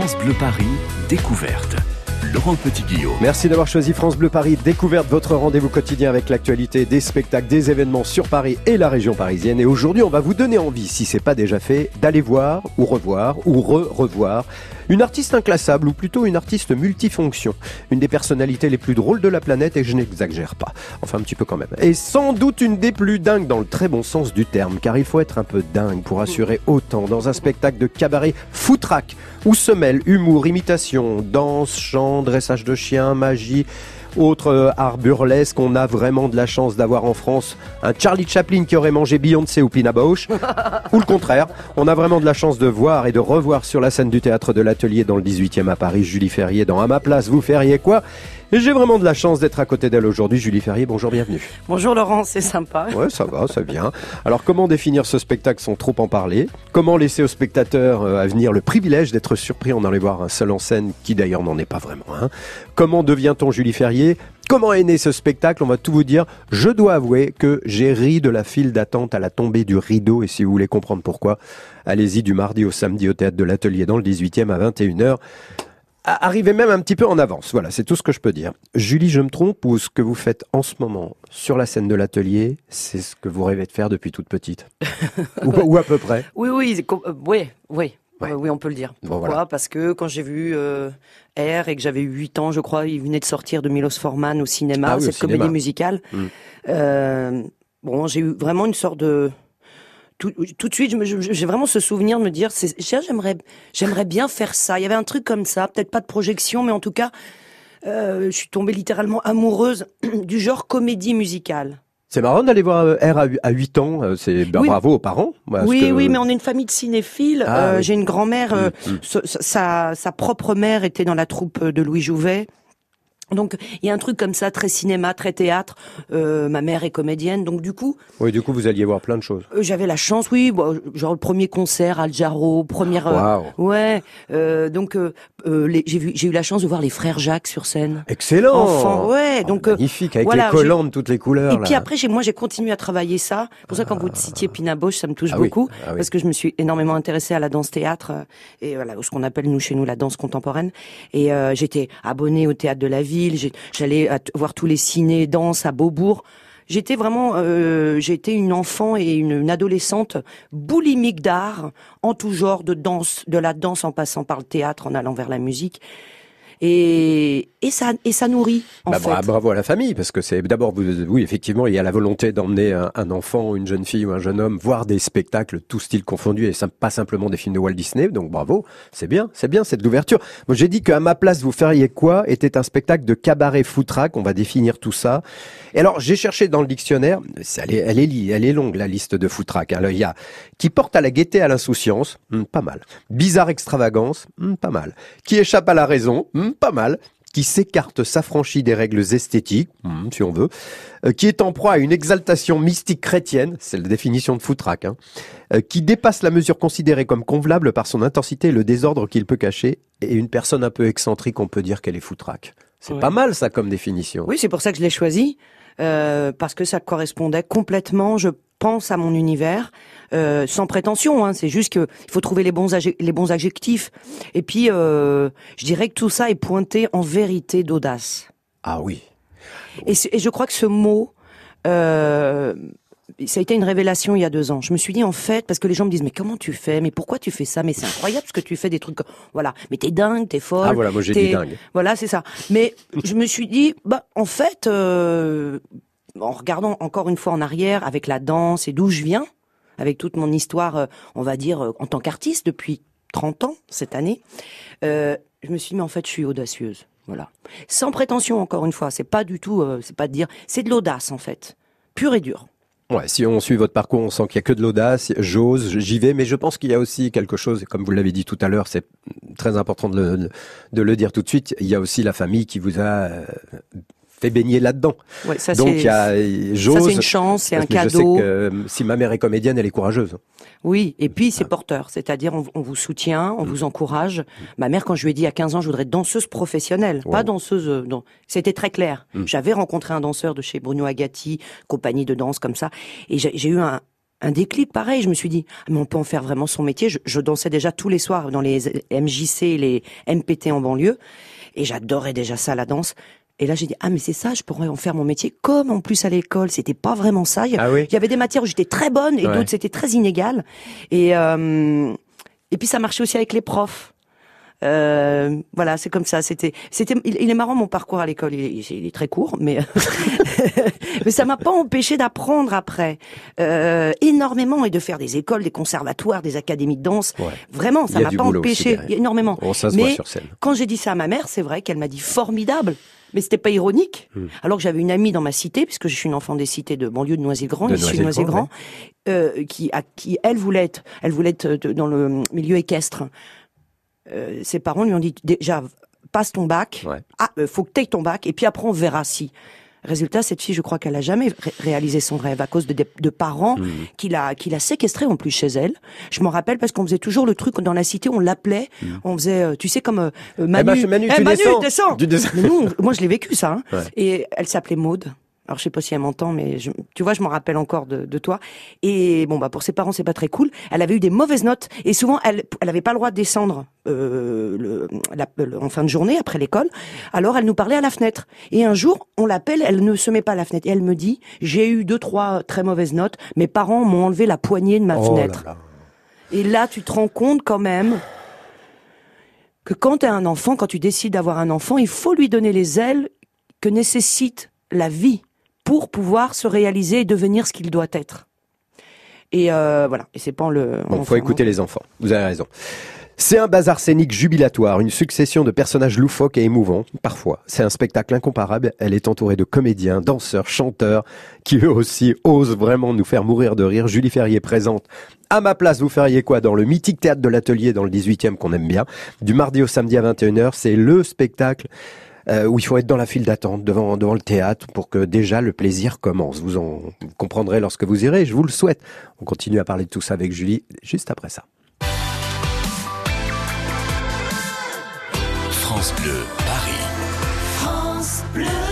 France Bleu Paris, découverte. Laurent Petit-Guillaume. Merci d'avoir choisi France Bleu Paris, découverte votre rendez-vous quotidien avec l'actualité des spectacles, des événements sur Paris et la région parisienne. Et aujourd'hui, on va vous donner envie, si c'est pas déjà fait, d'aller voir ou revoir ou re-revoir une artiste inclassable ou plutôt une artiste multifonction. Une des personnalités les plus drôles de la planète et je n'exagère pas. Enfin un petit peu quand même. Et sans doute une des plus dingues dans le très bon sens du terme car il faut être un peu dingue pour assurer autant dans un spectacle de cabaret foutraque où se mêlent humour, imitation, danse, chant, dressage de chiens, magie autre euh, art burlesque, on a vraiment de la chance d'avoir en France un Charlie Chaplin qui aurait mangé Beyoncé ou Pina Bausch, ou le contraire. On a vraiment de la chance de voir et de revoir sur la scène du théâtre de l'Atelier dans le 18e à Paris, Julie Ferrier dans À ma place, vous feriez quoi? Et j'ai vraiment de la chance d'être à côté d'elle aujourd'hui. Julie Ferrier, bonjour, bienvenue. Bonjour Laurent, c'est sympa. Ouais, ça va, ça vient. Alors comment définir ce spectacle sans trop en parler? Comment laisser aux spectateurs euh, à venir le privilège d'être surpris en allant voir un seul en scène, qui d'ailleurs n'en est pas vraiment un? Comment devient-on Julie Ferrier? Comment est né ce spectacle? On va tout vous dire. Je dois avouer que j'ai ri de la file d'attente à la tombée du rideau et si vous voulez comprendre pourquoi, allez-y du mardi au samedi au théâtre de l'Atelier dans le 18e à 21h arrivez même un petit peu en avance. Voilà, c'est tout ce que je peux dire. Julie, je me trompe ou ce que vous faites en ce moment sur la scène de l'atelier, c'est ce que vous rêvez de faire depuis toute petite ou, à peu près? Oui, oui, euh, oui, oui. Euh, oui, on peut le dire. Pourquoi? Parce que quand j'ai vu euh, R et que j'avais 8 ans, je crois, il venait de sortir de Milos Forman au cinéma, ah cette comédie musicale. Hmm. Euh, bon, j'ai eu vraiment une sorte de tout, tout de suite, j'ai vraiment ce souvenir de me dire, j'aimerais, j'aimerais bien faire ça. Il y avait un truc comme ça, peut-être pas de projection, mais en tout cas, euh, je suis tombée littéralement amoureuse du genre comédie musicale. C'est marrant d'aller voir euh, R à 8 ans, euh, c'est ben, bravo aux parents. Oui, oui, mais on est une famille de cinéphiles. Ah j'ai une grand-mère, mm, mm. sa, sa propre mère était dans la troupe de Louis Jouvet. Donc il y a un truc comme ça, très cinéma, très théâtre. Euh, ma mère est comédienne, donc du coup. Oui, du coup vous alliez voir plein de choses. Euh, J'avais la chance, oui, bon, genre le premier concert Al Jarreau, première. Wow. Euh, ouais. Euh, donc euh, j'ai vu, j'ai eu la chance de voir les frères Jacques sur scène. Excellent. Enfant, ouais. Oh, donc magnifique avec les collants de toutes les couleurs. Et puis après, j'ai moi j'ai continué à travailler ça. Pour ça, quand vous citiez Pina Bausch, ça me touche ah beaucoup ah parce que je me suis énormément intéressée à la danse théâtre et voilà ce qu'on appelle nous chez nous la danse contemporaine. Et j'étais abonnée au théâtre de la ville. J'allais voir tous les ciné danse à Beaubourg. J'étais vraiment, euh, j'étais une enfant et une, adolescente boulimique d'art, en tout genre, de danse, de la danse en passant par le théâtre, en allant vers la musique et, et ça et ça nourrit en bah, fait. Bravo à la famille parce que c'est d'abord oui effectivement il y a la volonté d'emmener un, enfant, une jeune fille ou un jeune homme voir des spectacles tout style confondu et pas simplement des films de Walt Disney donc bravo c'est bien c'est bien cette ouverture. Moi j'ai dit qu'à ma place vous feriez quoi était un spectacle de cabaret foutraque on va définir tout ça. Et alors j'ai cherché dans le dictionnaire elle est elle est, elle est longue la liste de foutraque. Hein. Il y a qui porte à la gaieté à l'insouciance hmm, pas mal. Bizarre extravagance hmm, pas mal. Qui échappe à la raison hmm, pas mal, qui s'écarte, s'affranchit des règles esthétiques, hmm, si on veut, euh, qui est en proie à une exaltation mystique chrétienne, c'est la définition de foutraque, hein, euh, qui dépasse la mesure considérée comme convenable par son intensité et le désordre qu'il peut cacher, et une personne un peu excentrique, on peut dire qu'elle est foutraque. C'est pas mal ça comme définition. Oui, c'est pour ça que je l'ai choisi. Euh, parce que ça correspondait complètement, je pense, à mon univers, euh, sans prétention. Hein, c'est juste qu'il faut trouver les bons, les bons adjectifs. Et puis, euh, je dirais que tout ça est pointé en vérité d'audace. Ah oui. Et, et, je crois que ce mot, euh, ça a été une révélation il y a deux ans. Je me suis dit en fait, parce que les gens me disent mais comment tu fais, mais pourquoi tu fais ça, mais c'est incroyable ce que tu fais des trucs, voilà, mais t'es dingue, t'es folle. Ah voilà, moi j'ai dit dingue. Voilà, c'est ça. Mais je me suis dit bah en fait, euh, en regardant encore une fois en arrière avec la danse et d'où je viens, avec toute mon histoire, euh, on va dire euh, en tant qu'artiste depuis 30 ans cette année, euh, je me suis dit mais en fait je suis audacieuse. Voilà. Sans prétention encore une fois, c'est pas du tout, c'est pas de dire, c'est de l'audace en fait, pure et dure. Ouais, si on suit votre parcours, on sent qu'il y a que de l'audace, j'ose, j'y vais, mais je pense qu'il y a aussi quelque chose, comme vous l'avez dit tout à l'heure, c'est très important de le, dire tout de suite, il y a aussi la famille qui vous a fait baigner là-dedans. Ouais, ça Donc il y a j'ose. c'est une chance, c'est un cadeau. Je sais que euh, si ma mère est comédienne, elle est courageuse. Oui, et puis c'est porteur, c'est-à-dire on, vous soutient, on mm. vous encourage. Ma mère, quand je lui ai dit à 15 ans, je voudrais être danseuse professionnelle, pas danseuse. Euh, non, c'était très clair. Mm. J'avais rencontré un danseur de chez Bruno Agati, compagnie de danse comme ça, et j'ai eu un, un déclic pareil. Je me suis dit, ah, mais on peut en faire vraiment son métier. Je, dansais déjà tous les soirs dans les MJC, les MPT en banlieue, et j'adorais déjà ça, la danse. Et là, j'ai dit, ah, mais c'est ça, je pourrais en faire mon métier. Comme en plus à l'école, c'était pas vraiment ça. Il y, ah avait des matières où j'étais très bonne et d'autres c'était très inégal. Et, euh, et puis ça marchait aussi avec les profs. Euh, voilà, c'est comme ça. C'était, c'était. Il, est marrant mon parcours à l'école. Il, est très court, mais mais ça m'a pas empêché d'apprendre après euh, énormément et de faire des écoles, des conservatoires, des académies de danse. Vraiment, ça m'a pas empêché énormément. On mais sur scène. quand j'ai dit ça à ma mère, c'est vrai qu'elle m'a dit formidable. Mais c'était pas ironique. Hmm. Alors que j'avais une amie dans ma cité, puisque je suis une enfant des cités de banlieue de Noisy-le-Grand, de Noisy-le-Grand, euh, qui, à, qui elle voulait être, elle voulait être dans le milieu équestre. Euh, ses parents lui ont dit déjà passe ton bac, ah, euh, faut que tu aies ton bac, et puis après on verra si. Résultat, cette fille, je crois qu'elle a jamais réalisé son rêve à cause de, de, parents mmh. qui l'a qui l'a séquestré en plus chez elle. Je m'en rappelle parce qu'on faisait toujours le truc dans la cité, on l'appelait, mmh. on faisait, euh, tu sais comme Manu, eh ben, Manu, tu descends. nous, moi je l'ai vécu ça. Hein. Et elle s'appelait Maude. Alors je sais pas si elle m'entend, mais je, tu vois, je m'en rappelle encore de, de, toi. Et bon, bah pour ses parents, c'est pas très cool. Elle avait eu des mauvaises notes et souvent, elle, elle avait pas le droit de descendre euh, le, la, en fin de journée après l'école. Alors elle nous parlait à la fenêtre. Et un jour, on l'appelle, elle ne se met pas à la fenêtre et elle me dit j'ai eu deux trois très mauvaises notes. Mes parents m'ont enlevé la poignée de ma oh fenêtre. Et là, tu te rends compte quand même que quand tu as un enfant, quand tu décides d'avoir un enfant, il faut lui donner les ailes que nécessite la vie pour pouvoir se réaliser et devenir ce qu'il doit être. Et euh, voilà, et c'est pas le. Il faut écouter les enfants. Vous avez raison. C'est un bazar scénique jubilatoire, une succession de personnages loufoques et émouvants, parfois. C'est un spectacle incomparable. Elle est entourée de comédiens, danseurs, chanteurs, qui eux aussi osent vraiment nous faire mourir de rire. Julie Ferrier présente à ma place, vous feriez quoi dans le mythique théâtre de l'atelier dans le 18e qu'on aime bien? Du mardi au samedi à 21h, c'est le spectacle euh, où il faut être dans la file d'attente devant, devant le théâtre pour que déjà le plaisir commence. Vous en comprendrez lorsque vous irez, je vous le souhaite. On continue à parler de tout ça avec Julie juste après ça. France Bleu, Paris. France Bleu.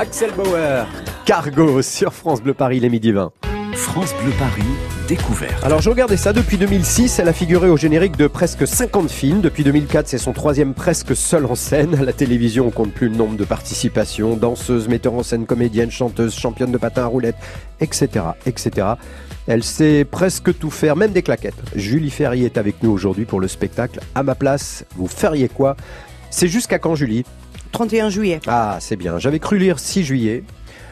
Axel Bauer, Cargo sur France Bleu Paris, les midi 20. France Bleu Paris, découverte. Alors je regardais ça depuis 2006, elle a figuré au générique de presque 50 films. Depuis 2004, c'est son troisième presque seul en scène. À la télévision, on compte plus le nombre de participations. Danseuse, metteur en scène, comédienne, chanteuse, championne de patin à roulettes, etc. etc. Elle sait presque tout faire, même des claquettes. Julie Ferrier est avec nous aujourd'hui pour le spectacle. À ma place, vous feriez quoi? C'est jusqu'à quand Julie? 31 juillet. Ah, c'est bien. J'avais cru lire 6 juillet.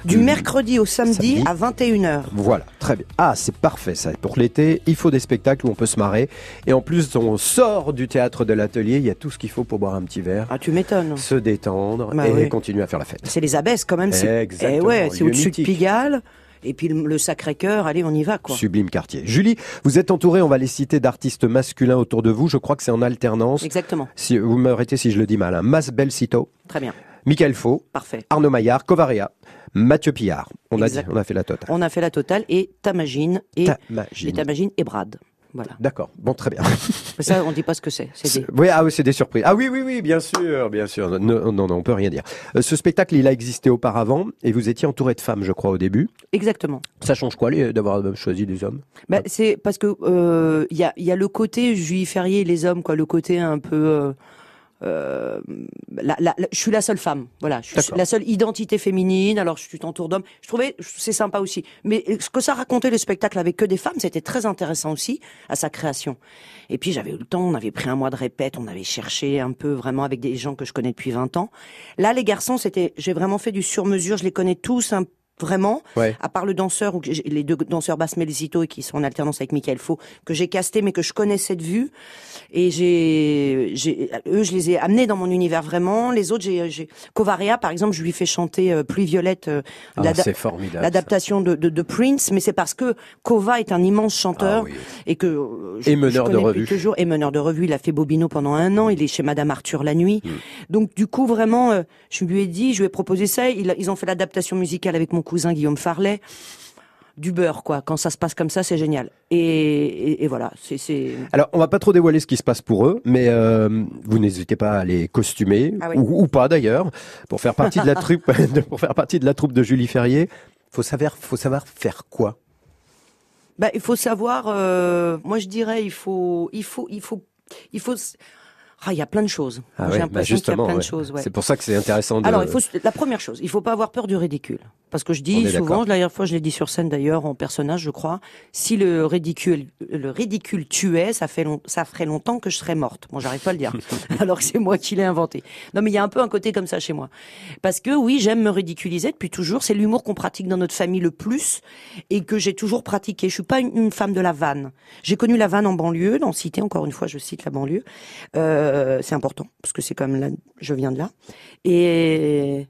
Du mercredi au samedi, à 21h. Voilà, très bien. Ah, c'est parfait ça. Pour l'été, il faut des spectacles où on peut se marrer. Et en plus, on sort du théâtre de l'atelier, il y a tout ce qu'il faut pour boire un petit verre. Ah, tu m'étonnes. Se détendre bah et continuer à faire la fête. C'est les abesses quand même. Exactement. Et eh ouais, c'est au-dessus de Pigalle. Et puis le Sacré-Cœur, allez, on y va, quoi. Sublime quartier. Julie, vous êtes entourée, on va les citer, d'artistes masculins autour de vous. Je crois que c'est en alternance. Exactement. Si, vous m'arrêtez si je le dis mal. Hein. Mas Belcito. Très bien. Michael Faux. Parfait. Arnaud Maillard, Covarea. Mathieu Pillard. On a, dit, on a fait la totale. On a fait la totale et Tamagine et, et Tamagine et Brad. Voilà. D'accord. Bon, très bien. ça, on dit pas ce que c'est. C'est des... Oui, ah oui, c'est des surprises. Ah oui, oui, oui, bien sûr, bien sûr. Non, non, non, on peut rien dire. Euh, ce spectacle, il a existé auparavant et vous étiez entouré de femmes, je crois, au début. Exactement. Ça change quoi d'avoir choisi des hommes? Bah, C'est parce que il euh, y, a, y a le côté juif férié les hommes, quoi, le côté un peu. Euh, euh, la, la, je suis la seule femme, voilà, je suis la seule identité féminine. Alors je suis entour d'hommes. Je trouvais c'est sympa aussi. Mais ce que ça racontait le spectacle avec que des femmes, c'était très intéressant aussi à sa création. Et puis j'avais eu le temps, on avait pris un mois de répète, on avait cherché un peu vraiment avec des gens que je connais depuis 20 ans. Là, les garçons, c'était, j'ai vraiment fait du sur-mesure. Je les connais tous un vraiment, à part le danseur ou les deux danseurs basse Melzito et qui sont en alternance avec Michael Faux que j'ai casté mais que je connaissais de vue. Et j'ai j'ai eux je les ai amenés dans mon univers vraiment. Les autres j'ai j'ai Covaria par exemple je lui fais chanter euh, Pluie violette euh, ah, l'adaptation de, de, de, Prince mais c'est parce que Kova est un immense chanteur ah et que euh, je, et meneur de revue. toujours. Et meneur de revue il a fait Bobino pendant un an il est chez Madame Arthur la nuit. Hmm. donc du coup vraiment euh, je lui ai dit je lui ai proposé ça. Ils ont fait l'adaptation musicale avec mon cousin Guillaume Farlet du beurre, quoi. Quand ça se passe comme ça, c'est génial. Et, voilà, c'est. Alors, on va pas trop dévoiler ce qui se passe pour eux, mais euh, vous n'hésitez pas à les costumer ah ou, pas d'ailleurs pour faire partie de la troupe, pour faire partie de la troupe de Julie Ferrier. Faut savoir, faut savoir faire quoi? Bah, il faut savoir. Euh, moi, je dirais, il faut, il faut, il faut, il faut. Ah, il y a plein de choses. Ah J'ai l'impression qu'il y a plein de choses. C'est pour ça que c'est intéressant. De... Alors, il faut la première chose, il faut pas avoir peur du ridicule, parce que je dis souvent, la dernière fois je l'ai dit sur scène d'ailleurs en personnage, je crois, si le ridicule, le ridicule tuait, ça fait ça ferait longtemps que je serais morte. Bon, j'arrive pas à le dire, alors que c'est moi qui l'ai inventé. Non, mais il y a un peu un côté comme ça chez moi, parce que oui, j'aime me ridiculiser depuis toujours. C'est l'humour qu'on pratique dans notre famille le plus et que j'ai toujours pratiqué. Je suis pas une, femme de la vanne. J'ai connu la vanne en banlieue, dans cité. Encore une fois, je cite la banlieue. Euh, euh, c'est important parce que c'est comme là, je viens de là. Et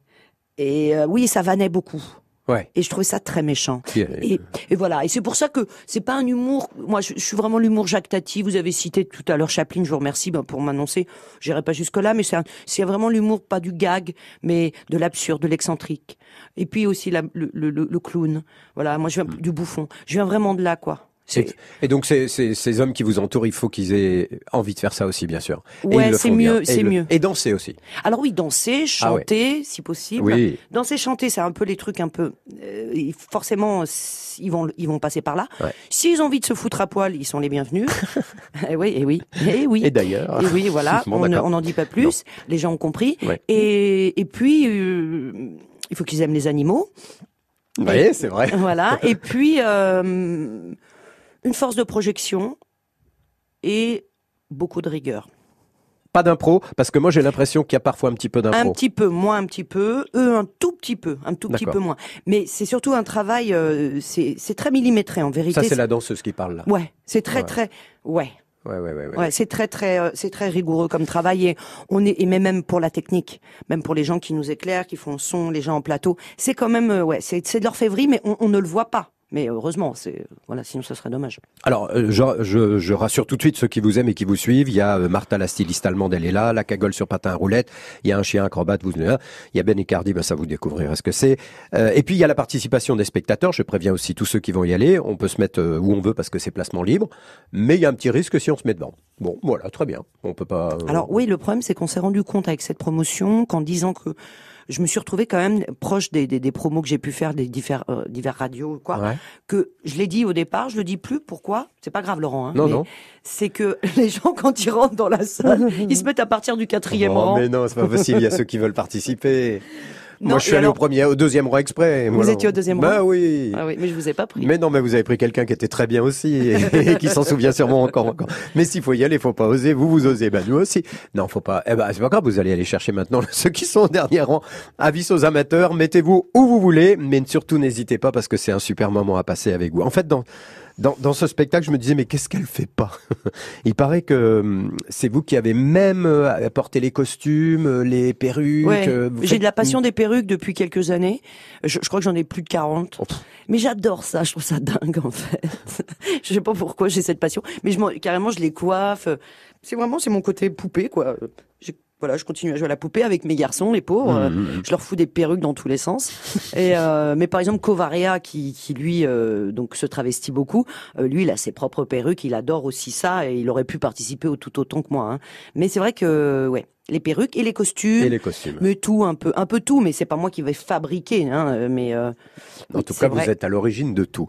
et euh, oui, ça vannait beaucoup. Ouais. Et je trouvais ça très méchant. Et, et, voilà. Et c'est pour ça que c'est pas un humour. Moi, je, suis vraiment l'humour Jacques Tati. Vous avez cité tout à l'heure Chaplin. Je vous remercie ben, pour m'annoncer. J'irai pas jusque là, mais c'est vraiment l'humour pas du gag, mais de l'absurde, de l'excentrique. Et puis aussi la, le, le, le, clown. Voilà. Moi, je viens du bouffon. Je viens vraiment de là, quoi. Et donc ces, ces, hommes qui vous entourent, il faut qu'ils aient envie de faire ça aussi, bien sûr. Ouais, c'est mieux, c'est mieux. Et danser aussi. Alors oui, danser, ah chanter, si possible. Oui. Danser, chanter, c'est un peu les trucs un peu. Euh, forcément, ils vont, ils vont passer par là. S'ils ont envie de se foutre à poil, ils sont les bienvenus. et eh oui, et oui, et oui. Et d'ailleurs. Et oui, voilà. on n'en dit pas plus. Les gens ont compris. Et, et puis, euh, il faut qu'ils aiment les animaux. Oui, c'est vrai. Voilà. Et puis. Euh, une force de projection et beaucoup de rigueur. Pas d'impro, parce que moi j'ai l'impression qu'il y a parfois un petit peu d'impro. Un petit peu, moins un petit peu, eux un tout petit peu, un tout petit peu moins. Mais c'est surtout un travail, euh, c'est très millimétré en vérité. Ça c'est la danseuse qui parle là. Ouais, c'est très très, ouais. Ouais, ouais, ouais, ouais. c'est très très euh, c'est très rigoureux comme travail et on est et même pour la technique, même pour les gens qui nous éclairent, qui font le son, les gens en plateau, c'est quand même euh, ouais, c'est de l'orfèvrerie mais on, on ne le voit pas. Mais heureusement, c'est voilà, sinon ça serait dommage. Alors, euh, je, je, rassure tout de suite ceux qui vous aiment et qui vous suivent. Il y a euh, Martha, la styliste allemande, elle est là. La cagole sur patin à roulette. Il y a un chien acrobate, vous là. Il y a Ben Icardi, ben ça vous découvrirez ce que c'est. Euh, et puis il y a la participation des spectateurs. Je préviens aussi tous ceux qui vont y aller. On peut se mettre où on veut parce que c'est placement libre, mais il y a un petit risque si on se met devant. Bon, voilà, très bien. On peut pas. Alors oui, le problème c'est qu'on s'est rendu compte avec cette promotion qu'en disant que je me suis retrouvée quand même proche des, des, des promos que j'ai pu faire des divers, euh, divers radios, quoi. Que je l'ai dit au départ, je le dis plus. Pourquoi? C'est pas grave, Laurent. Hein, non, non. C'est que les gens, quand ils rentrent dans la salle, ils se mettent à partir du quatrième oh, rang. Mais non, c'est pas possible. Il y a ceux qui veulent participer. Moi, je suis allé au premier, au deuxième rang exprès. Vous étiez au deuxième bah rang. Bah oui. Ah oui, mais je vous ai pas pris. Mais non, mais vous avez pris quelqu'un qui était très bien aussi et, qui s'en souvient sûrement encore, encore. Mais s'il faut y aller, faut pas oser. Vous, vous osez. Bah nous aussi. Non, faut pas. Eh ben, c'est pas grave. Vous allez aller chercher maintenant ceux qui sont au dernier rang. Avis aux amateurs. Mettez-vous où vous voulez, mais surtout n'hésitez pas parce que c'est un super moment à passer avec vous. En fait, dans dans, dans, ce spectacle, je me disais, mais qu'est-ce qu'elle fait pas Il paraît que hum, c'est vous qui avez même euh, apporté les costumes, euh, les perruques. Euh, J'ai de la passion des perruques depuis quelques années. Je, je crois que j'en ai plus de 40. Mais j'adore ça, je trouve ça dingue en fait. je sais pas pourquoi j'ai cette passion, mais je carrément je les coiffe. C'est vraiment c'est mon côté poupée quoi voilà, je continue à jouer à la poupée avec mes garçons, les pauvres. Mmh, mmh, mmh. Je leur fous des perruques dans tous les sens. Et euh, mais par exemple, Covaria, qui, qui lui euh, donc se travestit beaucoup, euh, lui, il a ses propres perruques. Il adore aussi ça et il aurait pu participer au tout autant que moi. Hein. Mais c'est vrai que ouais, les perruques et les costumes. Et les costumes. Mais tout un peu, un peu tout. Mais c'est pas moi qui vais fabriquer. Hein, mais en tout cas, vous êtes à l'origine de tout.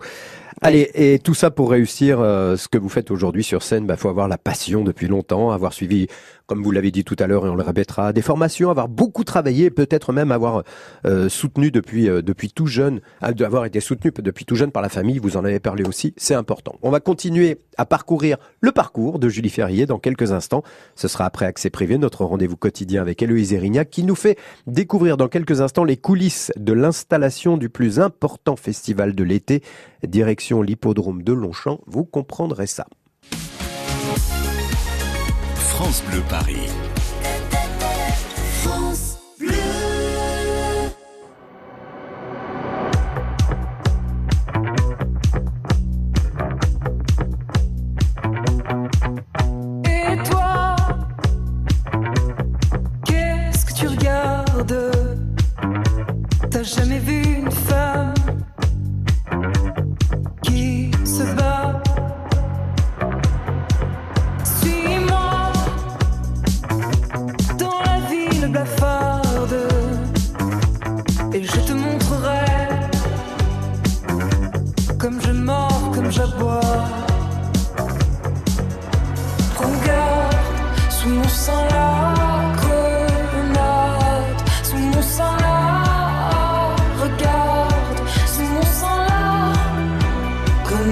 Allez, et tout ça pour réussir ce que vous faites aujourd'hui sur scène, bah faut avoir la passion depuis longtemps, avoir suivi comme vous l'avez dit tout à l'heure et on le répétera, des formations, avoir beaucoup travaillé, peut-être même avoir euh, soutenu depuis euh, depuis tout jeune, avoir été soutenu depuis tout jeune par la famille. Vous en avez parlé aussi, c'est important. On va continuer à parcourir le parcours de Julie Ferrier dans quelques instants. Ce sera après accès privé, notre rendez-vous quotidien avec Héloïse Erignac, qui nous fait découvrir dans quelques instants les coulisses de l'installation du plus important festival de l'été, direction l'hippodrome de Longchamp. Vous comprendrez ça. France Bleu Paris. France Bleu. Et toi, qu'est-ce que tu regardes? T'as jamais vu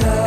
Love.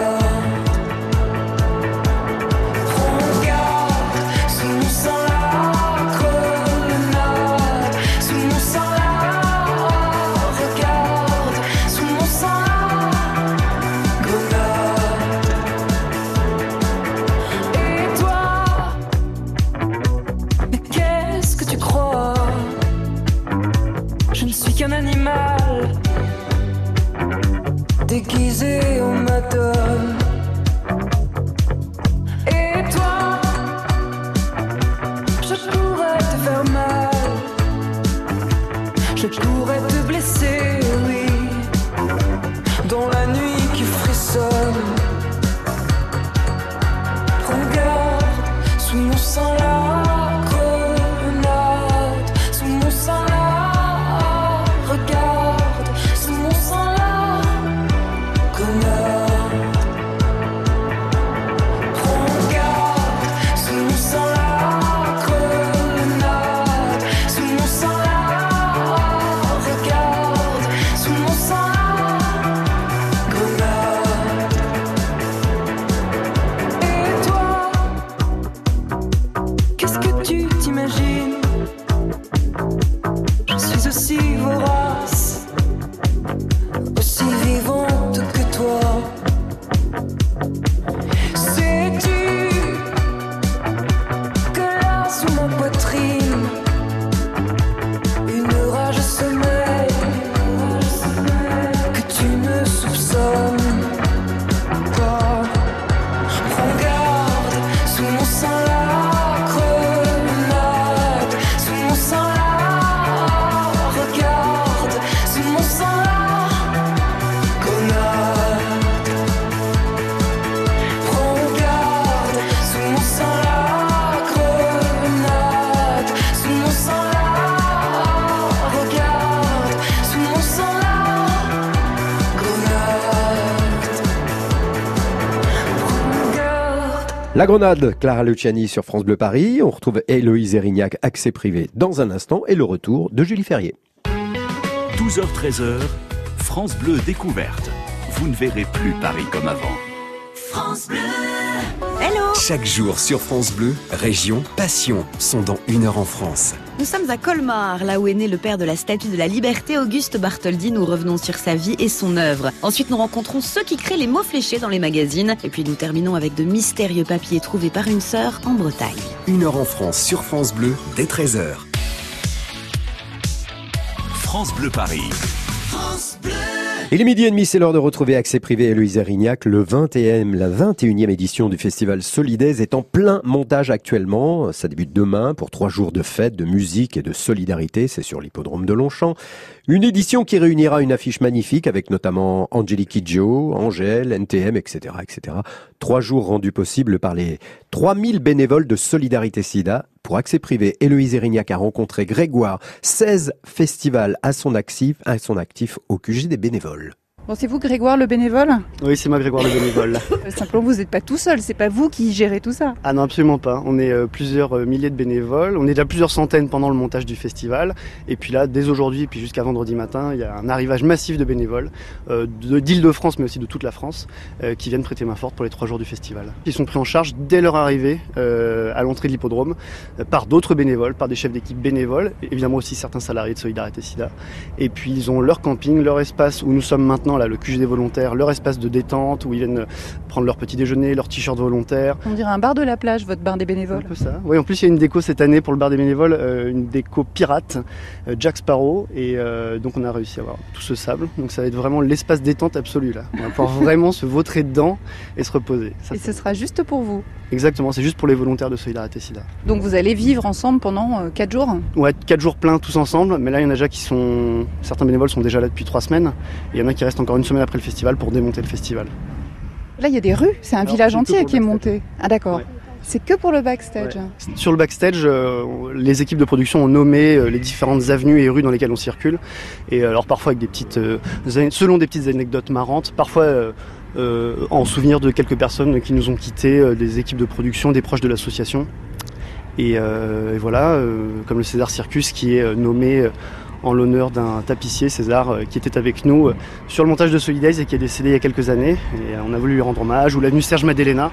La Grenade, Clara Luciani sur France Bleu Paris. On retrouve Héloïse Erignac, accès privé dans un instant et le retour de Julie Ferrier. 12h-13h, France Bleu découverte. Vous ne verrez plus Paris comme avant. France Bleu. Hello Chaque jour sur France Bleu, région, passion sont dans une heure en France. Nous sommes à Colmar, là où est né le père de la Statue de la Liberté, Auguste Bartholdi. Nous revenons sur sa vie et son œuvre. Ensuite, nous rencontrons ceux qui créent les mots fléchés dans les magazines. Et puis, nous terminons avec de mystérieux papiers trouvés par une sœur en Bretagne. Une heure en France sur France Bleu, dès 13h. France Bleu Paris. France Bleu. Il est midi et demi, c'est l'heure de retrouver Accès Privé et Louise Erignac. Le 21e, la 21e édition du festival Solidaise est en plein montage actuellement. Ça débute demain pour trois jours de fête, de musique et de solidarité. C'est sur l'hippodrome de Longchamp. Une édition qui réunira une affiche magnifique avec notamment Angelique Kidjo, Angèle, NTM, etc., etc. Trois jours rendus possibles par les 3000 bénévoles de Solidarité SIDA. Pour accès privé, Héloïse Erignac a rencontré Grégoire, 16 festivals à son actif, à son actif au QG des bénévoles. Bon, c'est vous Grégoire le bénévole Oui, c'est moi Grégoire le bénévole. Euh, simplement, vous n'êtes pas tout seul, c'est pas vous qui gérez tout ça. Ah non, absolument pas. On est euh, plusieurs euh, milliers de bénévoles. On est déjà plusieurs centaines pendant le montage du festival. Et puis là, dès aujourd'hui, et puis jusqu'à vendredi matin, il y a un arrivage massif de bénévoles d'Île-de-France, mais aussi de toute la France, qui viennent prêter main forte pour les trois jours du festival. Ils sont pris en charge dès leur arrivée à l'entrée de l'hippodrome par d'autres bénévoles, par des chefs d'équipe bénévoles, évidemment aussi certains salariés de Solidarité SIDA. Et puis ils ont leur camping, leur espace où nous sommes maintenant le QG des volontaires, leur espace de détente où ils viennent prendre leur petit déjeuner, leur t-shirt volontaire. On dirait un bar de la plage, votre bar des bénévoles. Un peu ça. Oui, en plus il y a une déco cette année pour le bar des bénévoles, euh, une déco pirate, euh, Jack Sparrow, et euh, donc on a réussi à avoir tout ce sable. Donc ça va être vraiment l'espace détente absolu là. On va pouvoir vraiment se vautrer dedans et se reposer. et ce sera juste pour vous. Exactement, c'est juste pour les volontaires de Solidarité SIDA. Donc vous allez vivre ensemble pendant 4 jours Ouais, 4 jours pleins tous ensemble, mais là il y en a déjà qui sont. Certains bénévoles sont déjà là depuis 3 semaines, et il y en a qui restent encore une semaine après le festival pour démonter le festival. Là il y a des rues, c'est un village entier qui est monté. Ah d'accord. C'est que pour le backstage. Sur le backstage, euh, les équipes de production ont nommé euh, les différentes avenues et rues dans lesquelles on circule. Et alors parfois avec des petites, euh, selon des petites anecdotes marrantes, parfois en souvenir de quelques personnes qui nous ont quittés, des équipes de production, des proches de l'association. Et, et, voilà, comme le César Circus qui est nommé en l'honneur d'un tapissier, César, euh, qui était avec nous euh, sur le montage de Solidays et qui est décédé il y a quelques années. Et on a voulu lui rendre hommage. Ou l'avenue Serge Madelena,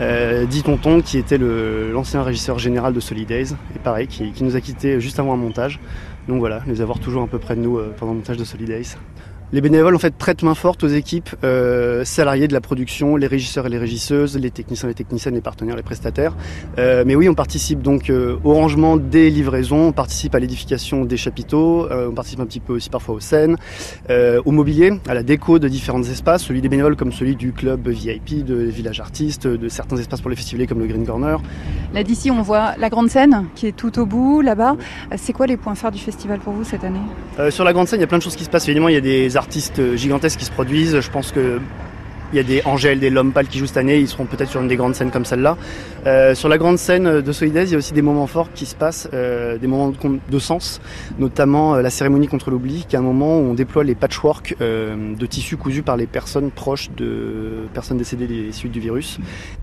euh, dit Tonton, qui était l'ancien régisseur général de Solidays, et pareil, qui, qui, nous a quittés juste avant un montage. Donc voilà, les avoir toujours un peu près de nous pendant le montage de Solidays. Les bénévoles en fait prêtent main forte aux équipes euh, salariées de la production, les régisseurs et les régisseuses, les techniciens et les techniciennes, les partenaires, les prestataires. Euh, mais oui, on participe donc euh, au rangement des livraisons, on participe à l'édification des chapiteaux, on participe un petit peu aussi parfois aux scènes, au mobilier, à la déco de différents espaces, celui des bénévoles comme celui du club VIP, de village artistes, de certains espaces pour les festivaliers comme le Green Corner. Là d'ici, on voit la grande scène qui est tout au bout là-bas. C'est quoi les points forts du festival pour vous cette année? Sur la grande scène, il y a plein de choses qui se passent. Évidemment, il y a des artistes gigantesques qui se produisent. Je pense que il y a des Angèle, des Lompal qui jouent cette année, ils seront peut-être sur une des grandes scènes comme celle-là. Euh, sur la grande scène de Solidaise, il y a aussi des moments forts qui se passent, euh, des moments de, sens, notamment euh, la cérémonie contre l'oubli, qui est un moment où on déploie les patchwork de tissus cousus par les personnes proches de personnes décédées des suites du virus.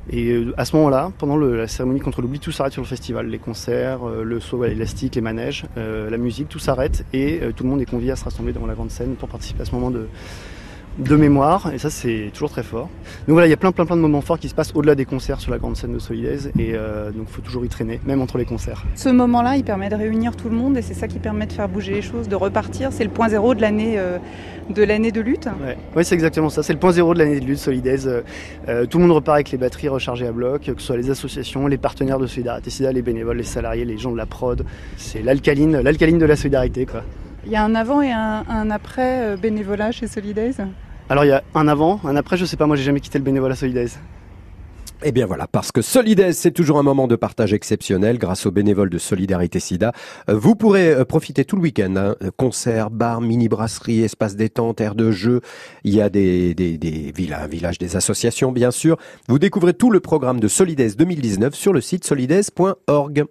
Et à ce moment-là, pendant la cérémonie contre l'oubli, tout s'arrête sur le festival. Les concerts, le saut à l'élastique, les manèges, la musique, tout s'arrête et tout le monde est convié à se rassembler devant la grande scène pour participer à ce moment de de mémoire, et ça c'est toujours très fort. Donc voilà, il y a plein plein plein de moments forts qui se passent au-delà des concerts sur la grande scène de Solidaise, et euh, donc il faut toujours y traîner, même entre les concerts. Ce moment-là, il permet de réunir tout le monde, et c'est ça qui permet de faire bouger les choses, de repartir. C'est le point zéro de l'année euh, de l'année de lutte. Ouais, c'est exactement ça. C'est le point zéro de l'année de lutte Solidaise. Euh, tout le monde repart avec les batteries rechargées à bloc, que ce soit les associations, les partenaires de Solidarité SIDA, les bénévoles, les salariés, les gens de la prod. C'est l'alcaline, l'alcaline de la solidarité, quoi. Il y a un avant et un, un après bénévolat chez Solidaise alors il y a un avant, un après, je sais pas, moi j'ai jamais quitté le bénévolat Solidaise. Eh bien voilà, parce que Solidaise, c'est toujours un moment de partage exceptionnel grâce aux bénévoles de Solidarité SIDA. Euh, vous pourrez euh, profiter tout le week-end, hein, concerts, bars, mini-brasseries, espaces détente, aires de jeu. Il y a des, des, des villages, village des associations, bien sûr. Vous découvrez tout le programme de Solidaise 2019 sur le site solidaise.org.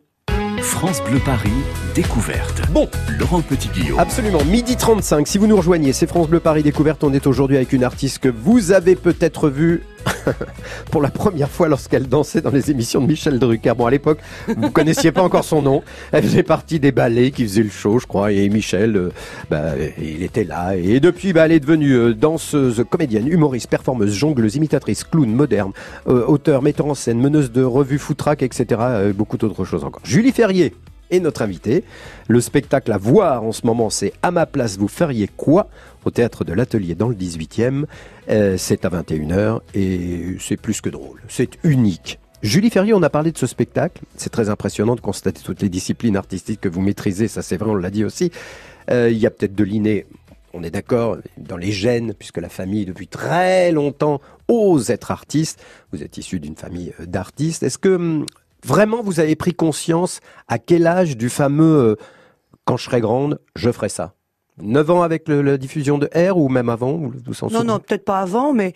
France Bleu Paris, découverte. Bon, Laurent Petit-Guillaume. Absolument, midi 35. Si vous nous rejoignez, c'est France Bleu Paris découverte. On est aujourd'hui avec une artiste que vous avez peut-être vue pour la première fois lorsqu'elle dansait dans les émissions de Michel Drucker. Bon, à l'époque, vous connaissiez pas encore son nom. Elle faisait partie des ballets qui faisaient le show, je crois, et Michel, euh, bah, il était là. Et depuis, bah, elle est devenue euh, danseuse, comédienne, humoriste, performeuse, jongleuse, imitatrice, clown, moderne, euh, auteur, metteur en scène, meneuse de revues, footrack, etc. beaucoup d'autres choses encore. Julie Ferrier est notre invitée. Le spectacle à voir en ce moment, c'est À ma place, vous feriez quoi? Au théâtre de l'Atelier dans le 18e. Euh, c'est à 21h et c'est plus que drôle. C'est unique. Julie Ferrier, on a parlé de ce spectacle. C'est très impressionnant de constater toutes les disciplines artistiques que vous maîtrisez. Ça, c'est vrai, on l'a dit aussi. Euh, il y a peut-être de l'inné, on est d'accord, dans les gènes, puisque la famille, depuis très longtemps, ose être artiste. Vous êtes issu d'une famille euh, d'artistes. Est-ce que hum, vraiment vous avez pris conscience à quel âge du fameux quand je serai grande, je ferai ça 9 ans avec la diffusion de R ou même avant vous, Non, non, peut-être pas avant, mais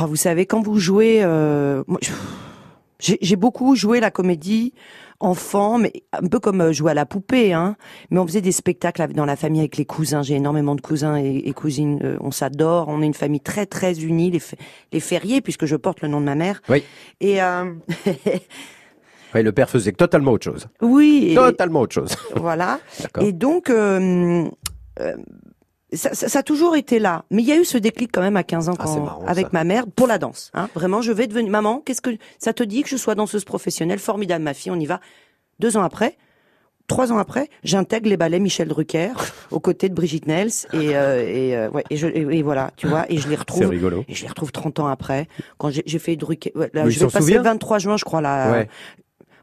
oh, vous savez, quand vous jouez... Euh, j'ai beaucoup joué la comédie enfant, mais un peu comme euh, jouer à la poupée, hein. Mais on faisait des spectacles dans la famille avec les cousins. J'ai énormément de cousins et, cousines. Euh, on s'adore. On est une famille très très unie. Les, les Ferriers, puisque je porte le nom de ma mère. Oui. Et euh... oui, le père faisait totalement autre chose. Oui. Totalement autre chose. Voilà. et donc, euh, ça, ça, ça, a toujours été là. Mais il y a eu ce déclic quand même à 15 ans ah, avec ma mère pour la danse. Hein. Vraiment, je vais devenir maman. Qu'est-ce que ça te dit que je sois danseuse professionnelle? Formidable, ma fille. On y va. Deux ans après, trois ans après, j'intègre les ballets Michel Drucker aux côtés de Brigitte Nels et euh, et, euh, ouais, et, je, et, voilà, tu vois, et je les retrouve. rigolo. Et je les retrouve 30 ans après quand j'ai fait Drucker. Là, je vais passer le 23 juin, je crois là. Ouais.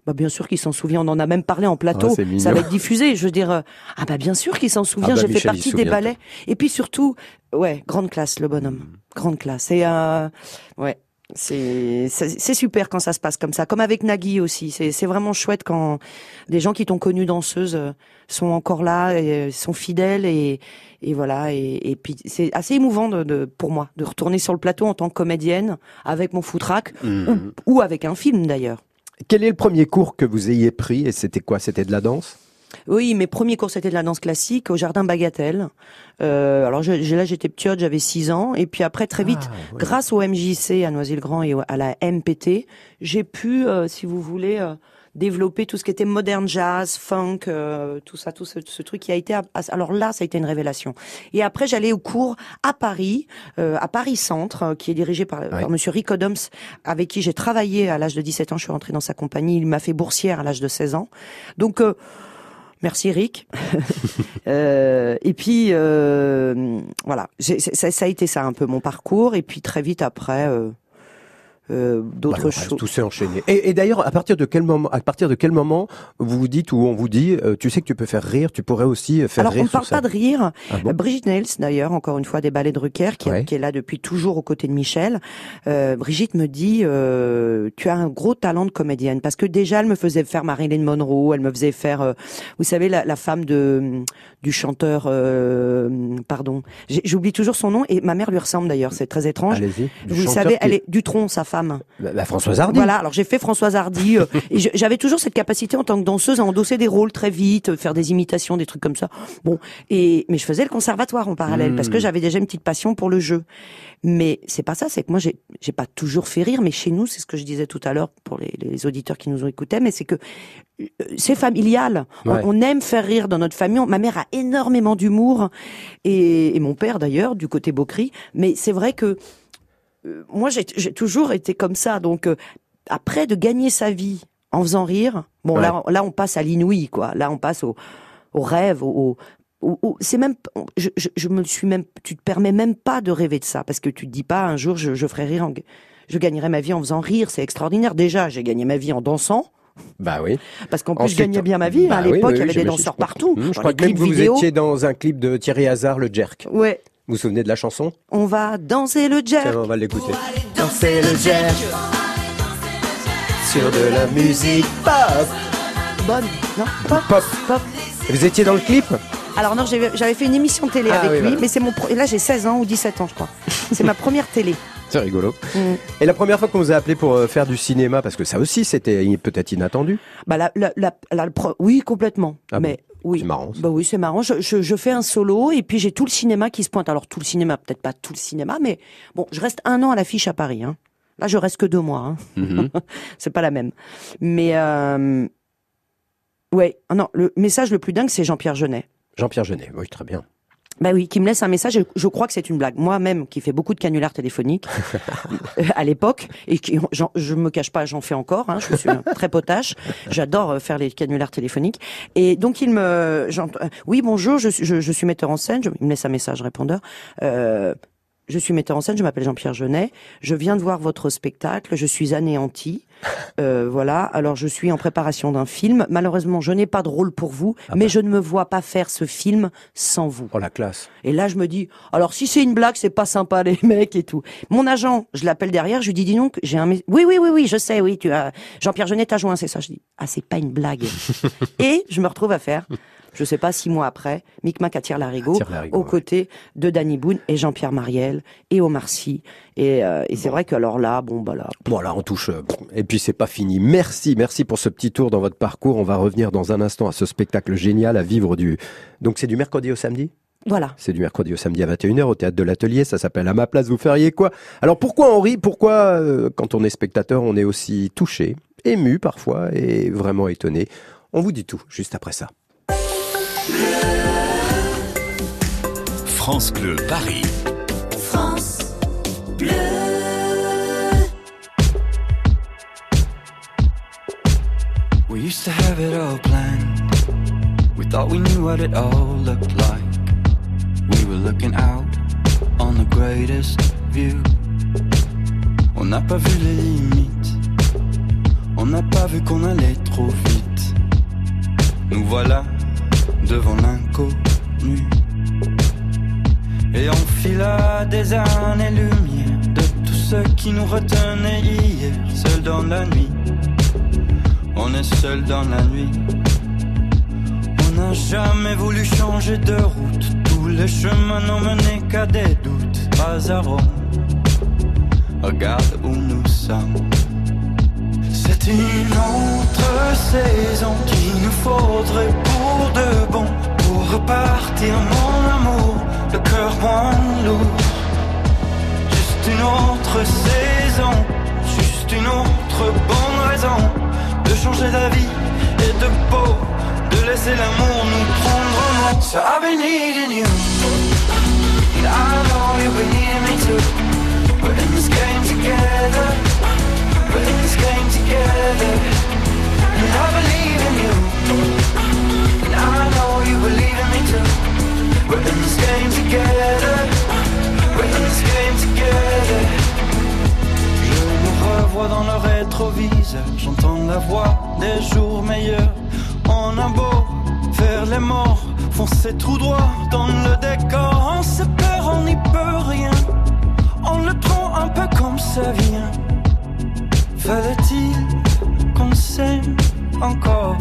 Bah bien sûr qu'il s'en souvient, on en a même parlé en plateau. Ah, ça va être diffusé. Je veux dire, euh, ah bah bien sûr qu'il s'en souvient. Ah bah, J'ai fait partie des ballets. Et puis surtout, ouais, grande classe le bonhomme, mm. grande classe. Et euh, ouais, c'est super quand ça se passe comme ça, comme avec Nagui aussi. C'est vraiment chouette quand des gens qui t'ont connu danseuse euh, sont encore là, et sont fidèles et, et voilà. Et, et puis c'est assez émouvant de, de, pour moi de retourner sur le plateau en tant que comédienne avec mon footrack mm. ou, ou avec un film d'ailleurs. Quel est le premier cours que vous ayez pris et c'était quoi? C'était de la danse? Oui, mes premiers cours c'était de la danse classique au jardin Bagatelle. Euh, alors je, là j'étais petite, j'avais 6 ans. Et puis après très vite, ah, grâce au MJC à Noisy-le-Grand et à la MPT, j'ai pu, euh, si vous voulez, euh, développer tout ce qui était modern jazz, funk, euh, tout ça, tout ce, truc qui a été. Alors là, ça a été une révélation. Et après, j'allais au cours à Paris, euh, à Paris Centre, euh, qui est dirigé par, Monsieur Rick Odoms, avec qui j'ai travaillé à l'âge de 17 ans. Je suis rentrée dans sa compagnie. Il m'a fait boursière à l'âge de 16 ans. Donc Merci Rick. et puis voilà, ça, ça, a été ça un peu mon parcours. Et puis très vite après, euh, d'autres bah, choses. Tout s'est enchaîné. Et, et d'ailleurs, à partir de quel moment, à partir de quel moment vous vous dites ou on vous dit, euh, tu sais que tu peux faire rire, tu pourrais aussi faire Alors, rire. Alors on parle pas de rire. Ah Brigitte Nels, d'ailleurs, encore une fois des ballets de Rucker, qui, qui, est là depuis toujours aux côtés de Michel. Euh, Brigitte me dit, euh, tu as un gros talent de comédienne parce que déjà elle me faisait faire Marilyn Monroe, elle me faisait faire, euh, vous savez, la, la, femme de du chanteur, pardon, j'oublie toujours son nom et ma mère lui ressemble d'ailleurs, c'est très étrange. Vous savez, elle est Dutron, sa femme. La, Françoise Hardy. Voilà, alors j'ai fait Françoise Hardy. Euh, et j'avais toujours cette capacité en tant que danseuse à endosser des rôles très vite, faire des imitations, des trucs comme ça. Bon, et mais je faisais le conservatoire en parallèle parce que hmm. j'avais déjà une petite passion pour le jeu. Mais c'est pas ça, c'est que moi j'ai j'ai pas toujours fait rire, mais chez nous, c'est ce que je disais tout à l'heure pour les, les, auditeurs qui nous ont écoutés, mais c'est que euh, c'est familial. On, aime faire rire dans notre famille. Ma mère a énormément d'humour et, et, mon père d'ailleurs du côté Beaucry. Mais c'est vrai que euh, moi, j'ai toujours été comme ça. Donc, euh, après de gagner sa vie en faisant rire, bon, là, là, on passe à l'inouï, quoi. Là, on passe au, au rêve, au, c'est même, je, je, me suis même, tu te permets même pas de rêver de ça parce que tu te dis pas un jour je, je ferai rire, je gagnerai ma vie en faisant rire, c'est extraordinaire. Déjà, j'ai gagné ma vie en dansant. Bah oui. Parce qu'en plus, je gagnais bien ma vie. Bah à l'époque, il y avait des danseurs partout. je crois que même vous étiez dans un clip de Thierry Hazard, le Jerk. Ouais. Vous vous souvenez de la chanson? On va danser le jerk. on va l'écouter. Danser le jerk. Sur de la musique pop. Bonne, non Pop. Pop. Vous étiez dans le clip? Alors non, j'avais fait une émission télé ah avec lui, mais c'est mon et là j'ai 16 ans ou 17 ans je crois. C'est ma première télé. C'est rigolo. Mm. Et la première fois qu'on vous a appelé pour euh, faire du cinéma, parce que ça aussi c'était peut-être inattendu? Bah la, la, la, oui complètement. Ah mais oui. C'est marrant. Bah oui, c'est marrant. Je, je, je, fais un solo et puis j'ai tout le cinéma qui se pointe. Alors tout le cinéma, peut-être pas tout le cinéma, mais bon, je reste un an à l'affiche à Paris. Hein. Là, je reste que deux mois. Hein. Mhm. c'est pas la même. Mais euh, ouais, ah non, le message le plus dingue, c'est Jean-Pierre Jeunet. Jean-Pierre Jeunet, oui, très bien. Bah oui, qui me laisse un message. je crois que c'est une blague. Moi-même, qui fais beaucoup de canulars téléphoniques euh, à l'époque, et qui, je me cache pas, j'en fais encore. Hein, je suis très potache. J'adore euh, faire les canulars téléphoniques. Et donc il me, euh, oui bonjour, je, je, je, suis metteur en scène. Je, il me laisse un message répondeur. Euh, je suis metteur en scène, je m'appelle Jean-Pierre Genet, je viens de voir votre spectacle, je suis anéanti. Euh, voilà, alors je suis en préparation d'un film. Malheureusement, je n'ai pas de rôle pour vous, ah mais bah. je ne me vois pas faire ce film sans vous. Oh la classe. Et là, je me dis, alors si c'est une blague, c'est pas sympa les mecs et tout. Mon agent, je l'appelle derrière, je lui dis, dis donc, j'ai un... Oui, oui, oui, oui, je sais, oui, tu as... Jean-Pierre Genet t'a joint, c'est ça. Je dis, ah, c'est pas une blague. et je me retrouve à faire je sais pas, six mois après, Micmac attire Larigot, aux côtés de Danny Boone et Jean-Pierre Mariel et Omar Sy. Et, euh, et c'est vrai que alors là, bon, bah là. Bon, là, on touche. Euh, et puis, c'est pas fini. Merci, merci pour ce petit tour dans votre parcours. On va revenir dans un instant à ce spectacle génial à vivre du. Donc, c'est du mercredi au samedi? Voilà. C'est du mercredi au samedi à 21h au théâtre de l'Atelier. Ça s'appelle À ma place, vous feriez quoi? Alors pourquoi on rit? Pourquoi, euh, quand on est spectateur, on est aussi touché, ému parfois et vraiment étonné? On vous dit tout juste après ça. France Bleu Paris. France Bleu. We used to have it all planned. We thought we knew what it all looked like. We were looking out on the greatest view. On n'a pas vu les limites. On n'a pas vu qu'on allait trop vite. Nous voilà devant l'inconnu. Et on fila des années-lumière de tout ce qui nous retenait hier, seul dans la nuit. On est seul dans la nuit. On n'a jamais voulu changer de route. Tous les chemins n'ont mené qu'à des doutes. Rome. Regarde où nous sommes. C'est une autre saison qu'il nous faudrait pour repartir mon amour, le cœur moins lourd. Juste une autre saison, juste une autre bonne raison de changer d'avis et de peau, de laisser l'amour nous prendre en main. So I've been needing you, and I know you've been needing me too. We're in this game together. We're in this game together And I believe in you Je me revois dans le rétroviseur. J'entends la voix des jours meilleurs. On a beau faire les morts Foncer tout droit dans le décor. On se perd, on n'y peut rien. On le prend un peu comme ça vient. Fallait-il qu'on s'aime encore?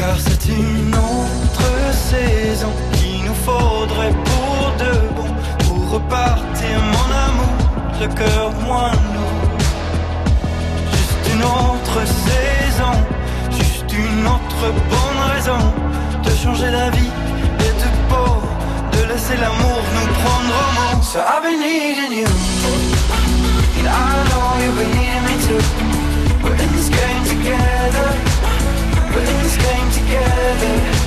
Car c'est une autre saison qu'il nous faudrait pour de bon Pour repartir mon amour, le cœur moins lourd. Juste une autre saison, juste une autre bonne raison De changer d'avis et de peau De laisser l'amour nous prendre au mot. So I've been needing you And I know you've been needing me too. We're in this game together together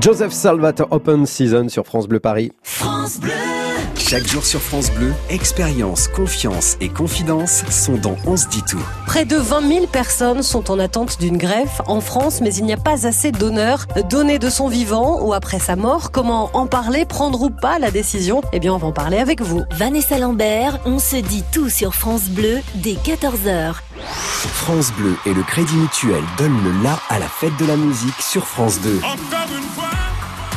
Joseph Salvat Open Season sur France Bleu Paris. France Bleu. Chaque jour sur France Bleu, expérience, confiance et confidence sont dans On se dit tout. Près de 20 000 personnes sont en attente d'une greffe en France, mais il n'y a pas assez d'honneur donné de son vivant ou après sa mort. Comment en parler, prendre ou pas la décision? Eh bien, on va en parler avec vous. Vanessa Lambert, On se dit tout sur France Bleu dès 14h. France Bleu et le Crédit Mutuel donnent le la à la fête de la musique sur France 2.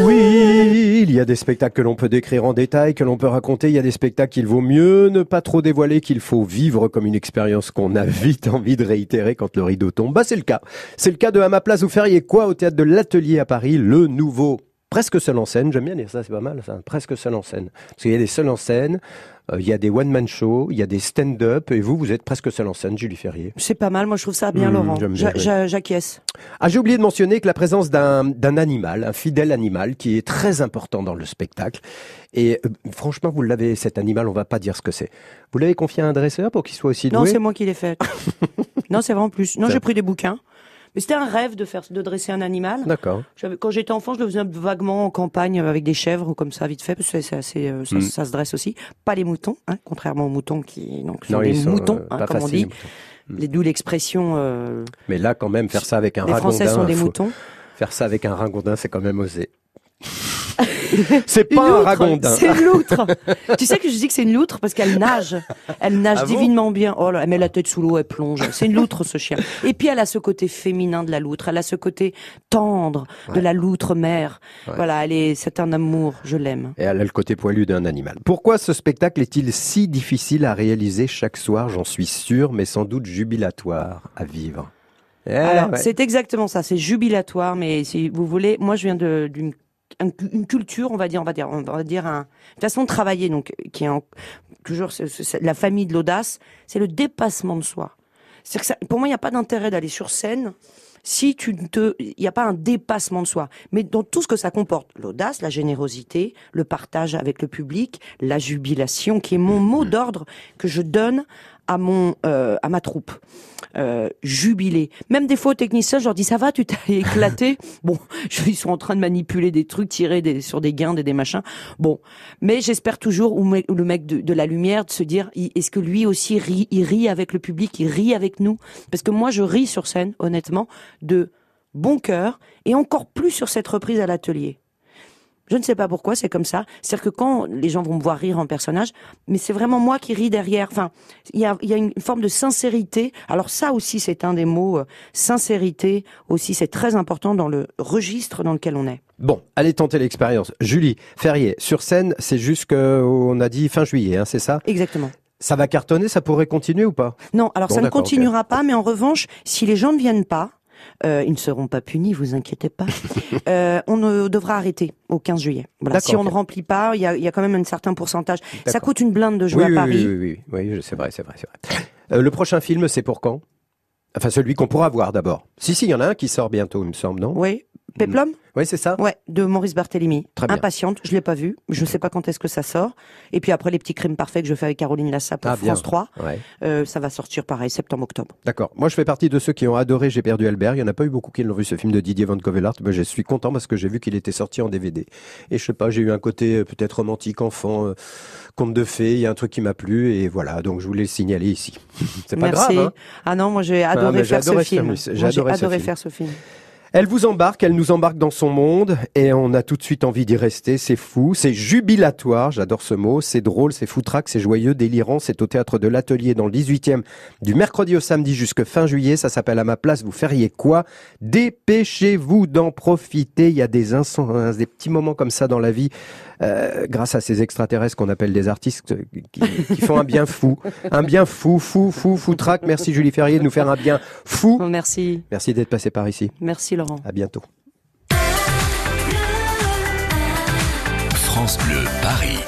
Oui, il y a des spectacles que l'on peut décrire en détail, que l'on peut raconter. Il y a des spectacles qu'il vaut mieux ne pas trop dévoiler, qu'il faut vivre comme une expérience qu'on a vite envie de réitérer quand le rideau tombe. Bah, c'est le cas. C'est le cas de À ma place, vous feriez quoi au théâtre de l'Atelier à Paris, le nouveau presque seul en scène. J'aime bien dire ça, c'est pas mal, ça, presque seul en scène. Parce qu'il y a des seuls en scène, euh, il y a des one-man shows, il y a des stand-up, et vous, vous êtes presque seul en scène, Julie Ferrier. C'est pas mal, moi je trouve ça bien, Mmh, Laurent. j'aime bien, J'a- j'a- J'acquiesce. Ah, j'ai oublié de mentionner que la présence d'un d'un animal, un fidèle animal, qui est très important dans le spectacle. Et euh, franchement, vous l'avez, cet animal, on va pas dire ce que c'est. Vous l'avez confié à un dresseur pour qu'il soit aussi doué Non, c'est moi qui l'ai fait. non, c'est vraiment plus. Non, j'ai pris des bouquins. Mais c'était un rêve de faire, de dresser un animal. D'accord. Quand j'étais enfant, je le faisais vaguement en campagne avec des chèvres comme ça, vite fait, parce que c'est assez, euh, ça, Mm. ça se dresse aussi. Pas les moutons, hein, contrairement aux moutons qui donc, sont Non, des sont, moutons, euh, hein, comme on dit. les moutons. Les d'où l'expression. euh, Mais là, quand même, faire ça avec un les ragondin. Français sont des faut- moutons. Faire ça avec un ragondin, c'est quand même osé. C'est pas un ragondin. C'est une loutre. tu sais que je dis que c'est une loutre parce qu'elle nage. Elle nage Ah bon divinement bien. Oh là, elle met la tête sous l'eau, elle plonge. C'est une loutre ce chien. Et puis elle a ce côté féminin de la loutre. Elle a ce côté tendre de Ouais. la loutre mère. Ouais. Voilà, elle est, c'est un amour. Je l'aime. Et elle a le côté poilu d'un animal. Pourquoi ce spectacle est-il si difficile à réaliser chaque soir? J'en suis sûr, mais sans doute jubilatoire à vivre. Eh ouais. c'est exactement ça. C'est jubilatoire, mais si vous voulez, moi, je viens de- d'une un- une culture, on va dire, on va dire, on va dire un, une façon de travailler, donc qui est toujours c'est- c'est- la famille de l'audace, c'est le dépassement de soi. C'est que pour moi, il n'y a pas d'intérêt d'aller sur scène si tu te, il n'y a pas un dépassement de soi. Mais dans tout ce que ça comporte, l'audace, la générosité, le partage avec le public, la jubilation, qui est mon mot d'ordre que je donne à mon, euh, à ma troupe. Euh, jubilé. Même des fois aux techniciens, je leur dis ça va, tu t'as éclaté? bon, je- ils sont en train de manipuler des trucs, tirer des, sur des guindes et des machins. Bon, mais j'espère toujours où, me- le mec de, de la lumière de se dire, est-ce que lui aussi rit, il rit avec le public, il rit avec nous? Parce que moi, je ris sur scène, honnêtement, de bon cœur et encore plus sur cette reprise à l'atelier. Je ne sais pas pourquoi, c'est comme ça. C'est-à-dire que quand les gens vont me voir rire en personnage, mais c'est vraiment moi qui ris derrière. Enfin, il y a, il y a une forme de sincérité. Alors ça aussi, c'est un des mots. euh, sincérité aussi, c'est très important dans le registre dans lequel on est. Bon, allez tenter l'expérience. Julie Ferrier, sur scène, c'est juste qu'on a dit fin juillet, hein, c'est ça? Exactement. Ça va cartonner, ça pourrait continuer ou pas? Non, alors Bon, ça ne continuera pas, mais en revanche, si les gens ne viennent pas, euh, ils ne seront pas punis, vous inquiétez pas. euh, on ne devra arrêter au 15 juillet. Voilà. Si on ne remplit pas, il y a, il y a quand même un certain pourcentage. Ça coûte une blinde de jouer oui, à Paris. Oui, oui, oui, c'est vrai, c'est vrai, c'est vrai. Euh, le prochain film, c'est pour quand? Enfin, celui qu'on pourra voir d'abord. Si, si, il y en a un qui sort bientôt, il me semble, non? Oui. Peplum? Oui, c'est ça Ouais, de Maurice Barthélémy. Très bien. Impatiente, je l'ai pas vu, je ne sais pas quand est-ce que ça sort. Et puis après les petits crimes parfaits que je fais avec Caroline Lassa pour Ah. France 3, Ouais. euh, ça va sortir pareil septembre-octobre. D'accord. Moi, je fais partie de ceux qui ont adoré J'ai perdu Albert. Il y en a pas eu beaucoup qui l'ont vu, ce film de Didier Van Covelart. Mais je suis content parce que j'ai vu qu'il était sorti en DVD. Et je sais pas, j'ai eu un côté euh, peut-être romantique, enfant, euh, conte de fées. Il y a un truc qui m'a plu. Et voilà. Donc, je voulais le signaler ici. c'est pas Merci. grave, hein. Ah non, moi j'ai adoré faire ce adoré film. ce film, j'ai adoré faire ce film. Elle vous embarque, elle nous embarque dans son monde et on a tout de suite envie d'y rester. C'est fou, c'est jubilatoire, j'adore ce mot. C'est drôle, c'est foutraque, c'est joyeux, délirant. C'est au théâtre de l'Atelier dans le 18e du mercredi au samedi jusque fin juillet. Ça s'appelle À ma place, vous feriez quoi? Dépêchez-vous d'en profiter. Il y a des, instants, des petits moments comme ça dans la vie euh, grâce à ces extraterrestres qu'on appelle des artistes qui, qui, font un bien fou, un bien fou, fou, fou, fou trac. Merci Julie Ferrier de nous faire un bien fou. Oh, merci. Merci d'être passé par ici. Merci Laurent. À bientôt. France Bleu Paris.